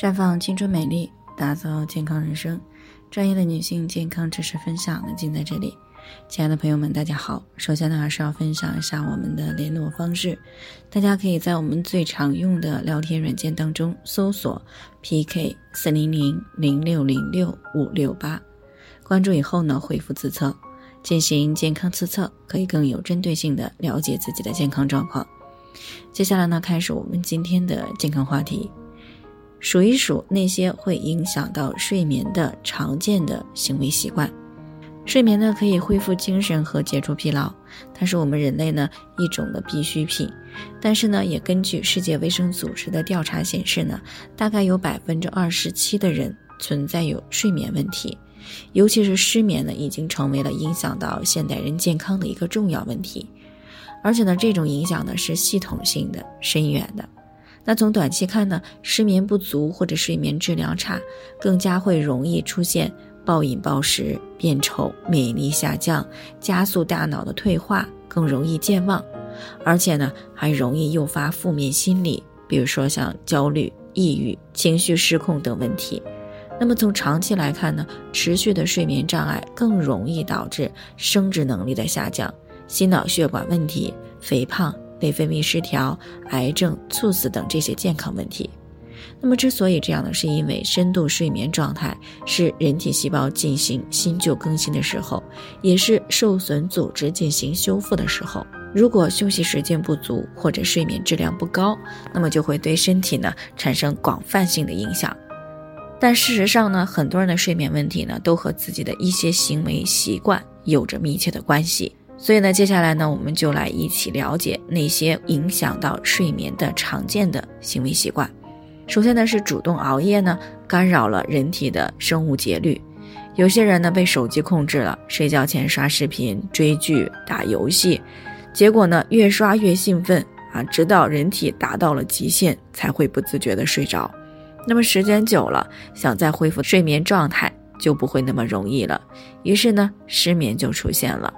绽放青春美丽，打造健康人生。专业的女性健康知识分享呢，尽在这里。亲爱的朋友们，大家好。首先呢，还是要分享一下我们的联络方式。大家可以在我们最常用的聊天软件当中搜索 “PK 四零零零六零六五六八”，关注以后呢，回复自测进行健康自测，可以更有针对性的了解自己的健康状况。接下来呢，开始我们今天的健康话题，数一数那些会影响到睡眠的常见的行为习惯。睡眠呢可以恢复精神和解除疲劳，它是我们人类呢一种的必需品。但是呢，也根据世界卫生组织的调查显示呢，大概有百分之二十七的人存在有睡眠问题，尤其是失眠呢，已经成为了影响到现代人健康的一个重要问题。而且呢，这种影响呢是系统性的、深远的。那从短期看呢，失眠不足或者睡眠质量差，更加会容易出现。暴饮暴食、变丑、免疫力下降，加速大脑的退化，更容易健忘，而且呢，还容易诱发负面心理，比如说像焦虑、抑郁、情绪失控等问题。那么从长期来看呢，持续的睡眠障碍更容易导致生殖能力的下降、心脑血管问题、肥胖、内分泌失调、癌症、猝死等这些健康问题。那么，之所以这样呢，是因为深度睡眠状态是人体细胞进行新旧更新的时候，也是受损组织进行修复的时候。如果休息时间不足或者睡眠质量不高，那么就会对身体呢产生广泛性的影响。但事实上呢，很多人的睡眠问题呢，都和自己的一些行为习惯有着密切的关系。所以呢，接下来呢，我们就来一起了解那些影响到睡眠的常见的行为习惯。首先呢，是主动熬夜呢，干扰了人体的生物节律。有些人呢，被手机控制了，睡觉前刷视频、追剧、打游戏，结果呢，越刷越兴奋啊，直到人体达到了极限，才会不自觉的睡着。那么时间久了，想再恢复睡眠状态就不会那么容易了，于是呢，失眠就出现了。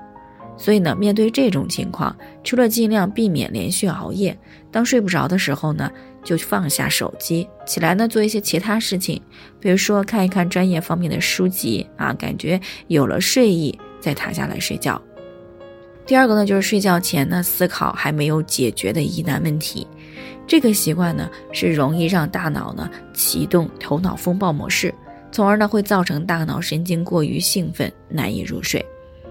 所以呢，面对这种情况，除了尽量避免连续熬夜，当睡不着的时候呢。就放下手机，起来呢做一些其他事情，比如说看一看专业方面的书籍啊，感觉有了睡意再躺下来睡觉。第二个呢，就是睡觉前呢思考还没有解决的疑难问题，这个习惯呢是容易让大脑呢启动头脑风暴模式，从而呢会造成大脑神经过于兴奋，难以入睡。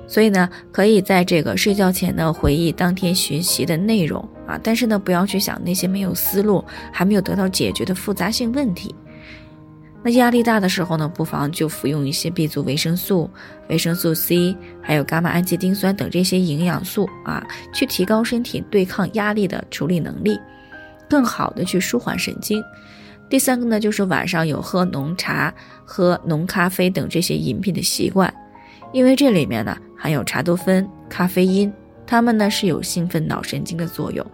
所以呢，可以在这个睡觉前呢回忆当天学习的内容啊，但是呢，不要去想那些没有思路、还没有得到解决的复杂性问题。那压力大的时候呢，不妨就服用一些 B 族维生素、维生素 C，还有伽马氨基丁酸等这些营养素啊，去提高身体对抗压力的处理能力，更好的去舒缓神经。第三个呢，就是晚上有喝浓茶、喝浓咖啡等这些饮品的习惯。因为这里面呢含有茶多酚、咖啡因，它们呢是有兴奋脑神经的作用，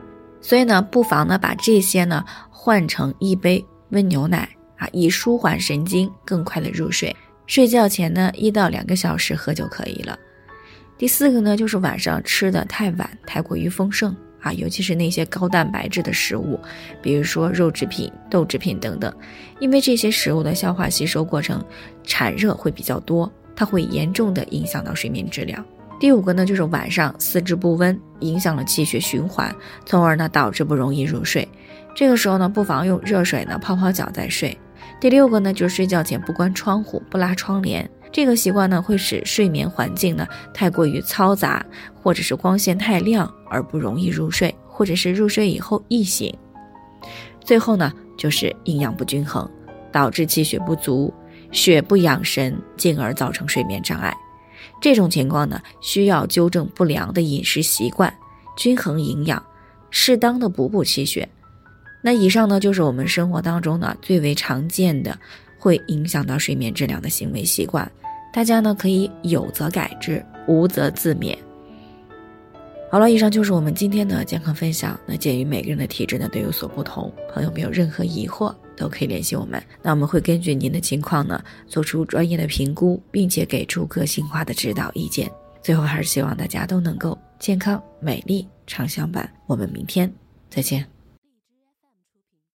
所以呢不妨呢把这些呢换成一杯温牛奶啊，以舒缓神经，更快的入睡。睡觉前呢一到两个小时喝就可以了。第四个呢就是晚上吃的太晚，太过于丰盛啊，尤其是那些高蛋白质的食物，比如说肉制品、豆制品等等，因为这些食物的消化吸收过程产热会比较多。它会严重的影响到睡眠质量。第五个呢，就是晚上四肢不温，影响了气血循环，从而呢导致不容易入睡。这个时候呢，不妨用热水呢泡泡脚再睡。第六个呢，就是睡觉前不关窗户、不拉窗帘，这个习惯呢会使睡眠环境呢太过于嘈杂，或者是光线太亮而不容易入睡，或者是入睡以后易醒。最后呢，就是营养不均衡，导致气血不足。血不养神，进而造成睡眠障碍。这种情况呢，需要纠正不良的饮食习惯，均衡营养，适当的补补气血。那以上呢，就是我们生活当中呢最为常见的会影响到睡眠质量的行为习惯。大家呢可以有则改之，无则自勉。好了，以上就是我们今天的健康分享。那鉴于每个人的体质呢都有所不同，朋友没有任何疑惑都可以联系我们。那我们会根据您的情况呢做出专业的评估，并且给出个性化的指导意见。最后还是希望大家都能够健康美丽常相伴。我们明天再见。